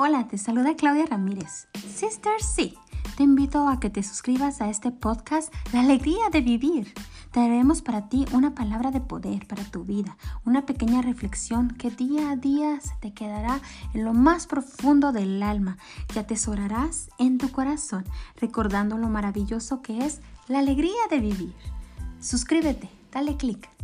Hola, te saluda Claudia Ramírez. Sister, sí, te invito a que te suscribas a este podcast La Alegría de Vivir. Traeremos para ti una palabra de poder para tu vida, una pequeña reflexión que día a día se te quedará en lo más profundo del alma, que atesorarás en tu corazón, recordando lo maravilloso que es la alegría de vivir. Suscríbete, dale click.